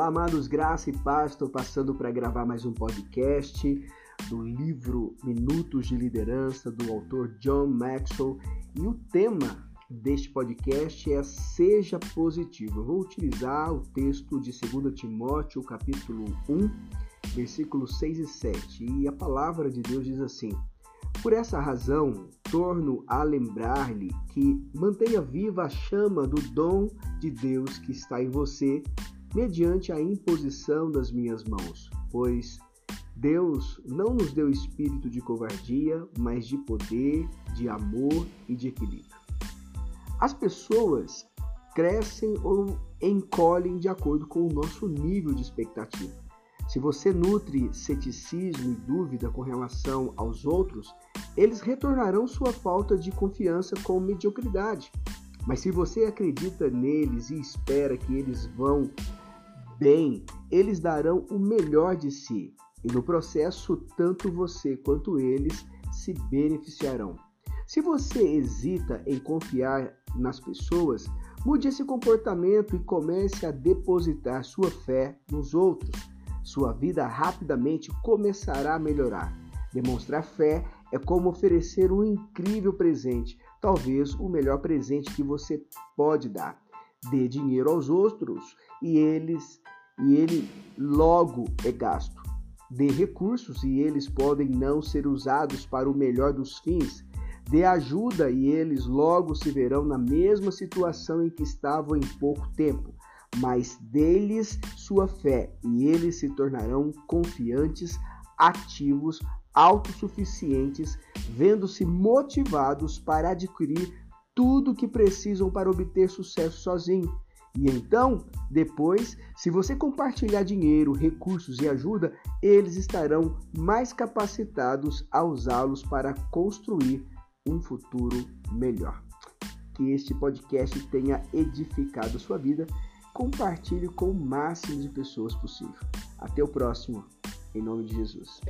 Olá, amados, graça e paz. Estou passando para gravar mais um podcast do livro Minutos de Liderança do autor John Maxwell. E o tema deste podcast é Seja Positivo. Eu vou utilizar o texto de 2 Timóteo, capítulo 1, versículos 6 e 7. E a palavra de Deus diz assim: Por essa razão, torno a lembrar-lhe que mantenha viva a chama do dom de Deus que está em você mediante a imposição das minhas mãos, pois Deus não nos deu espírito de covardia, mas de poder, de amor e de equilíbrio. As pessoas crescem ou encolhem de acordo com o nosso nível de expectativa. Se você nutre ceticismo e dúvida com relação aos outros, eles retornarão sua falta de confiança com mediocridade. Mas se você acredita neles e espera que eles vão bem, eles darão o melhor de si, e no processo, tanto você quanto eles se beneficiarão. Se você hesita em confiar nas pessoas, mude esse comportamento e comece a depositar sua fé nos outros. Sua vida rapidamente começará a melhorar. Demonstrar fé é como oferecer um incrível presente, talvez o melhor presente que você pode dar. Dê dinheiro aos outros e eles e ele logo é gasto. Dê recursos e eles podem não ser usados para o melhor dos fins. Dê ajuda e eles logo se verão na mesma situação em que estavam em pouco tempo. Mas deles sua fé e eles se tornarão confiantes, ativos, autossuficientes, vendo-se motivados para adquirir tudo o que precisam para obter sucesso sozinho. E então, depois, se você compartilhar dinheiro, recursos e ajuda, eles estarão mais capacitados a usá-los para construir um futuro melhor. Que este podcast tenha edificado sua vida. Compartilhe com o máximo de pessoas possível. Até o próximo, em nome de Jesus.